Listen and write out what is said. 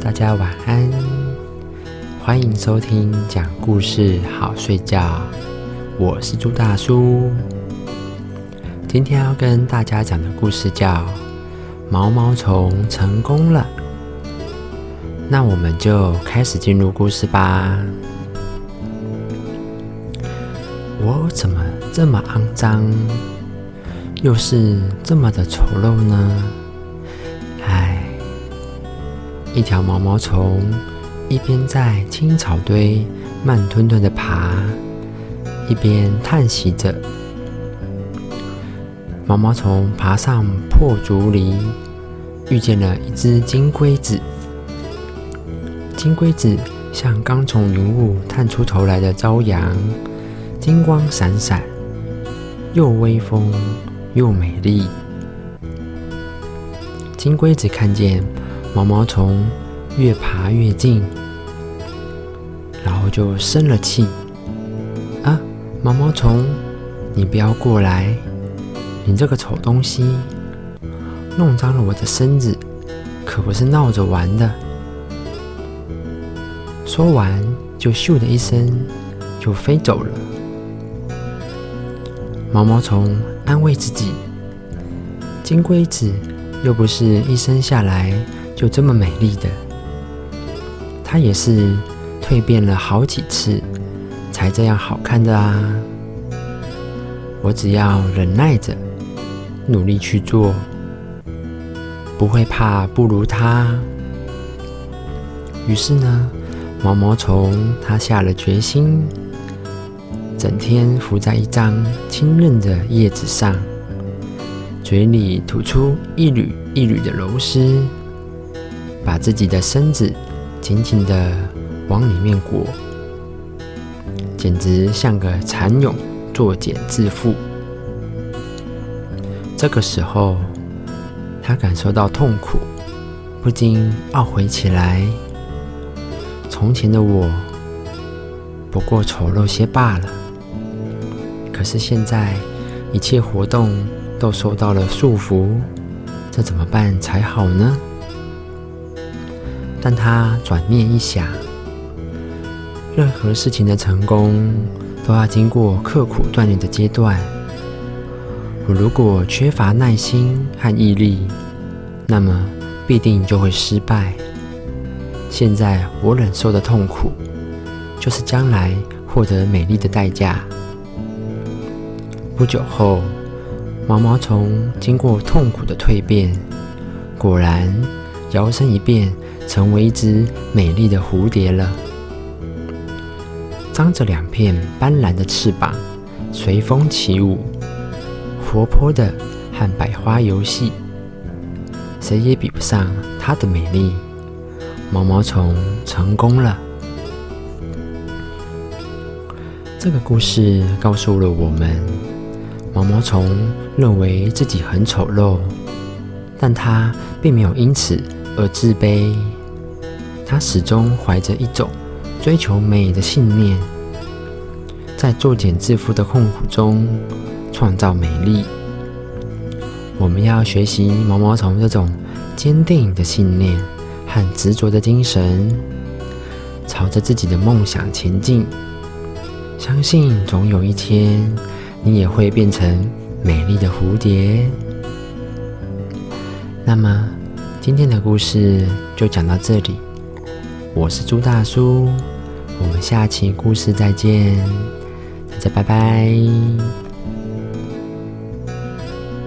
大家晚安，欢迎收听讲故事好睡觉。我是朱大叔，今天要跟大家讲的故事叫《毛毛虫成功了》。那我们就开始进入故事吧。我怎么这么肮脏，又是这么的丑陋呢？一条毛毛虫一边在青草堆慢吞吞的爬，一边叹息着。毛毛虫爬上破竹篱，遇见了一只金龟子。金龟子像刚从云雾探出头来的朝阳，金光闪闪，又威风又美丽。金龟子看见毛毛虫越爬越近，然后就生了气：“啊，毛毛虫，你不要过来！你这个丑东西，弄脏了我的身子，可不是闹着玩的。”说完，就咻的一声就飞走了。毛毛虫安慰自己：“金龟子又不是一生下来就这么美丽的，它也是蜕变了好几次才这样好看的啊！我只要忍耐着，努力去做，不会怕不如它。”于是呢。毛毛虫，它下了决心，整天伏在一张清润的叶子上，嘴里吐出一缕一缕的柔丝，自己的身子紧紧的往里面裹，简直像个蚕蛹作茧自缚。这个时候，他感受到痛苦，不禁懊悔起来。从前的我不过丑陋些罢了，可是现在一切活动都受到了束缚，这怎么办才好呢？但他转念一想，任何事情的成功都要经过刻苦锻炼的阶段。我如果缺乏耐心和毅力，那么必定就会失败。现在我忍受的痛苦，就是将来获得美丽的代价。不久后，毛毛虫经过痛苦的蜕变，果然摇身一变，成为一只美丽的蝴蝶了。张着两片斑斓的翅膀，随风起舞，活泼的和百花游戏，谁也比不上它的美丽。毛毛虫成功了。这个故事告诉了我们：毛毛虫认为自己很丑陋，但它并没有因此而自卑。他始终怀着一种追求美的信念，在作茧自缚的痛苦中创造美丽。我们要学习毛毛虫这种坚定的信念。和执着的精神，朝着自己的梦想前进。相信总有一天，你也会变成美丽的蝴蝶。那么，今天的故事就讲到这里。我是朱大叔，我们下期故事再见，大家拜拜。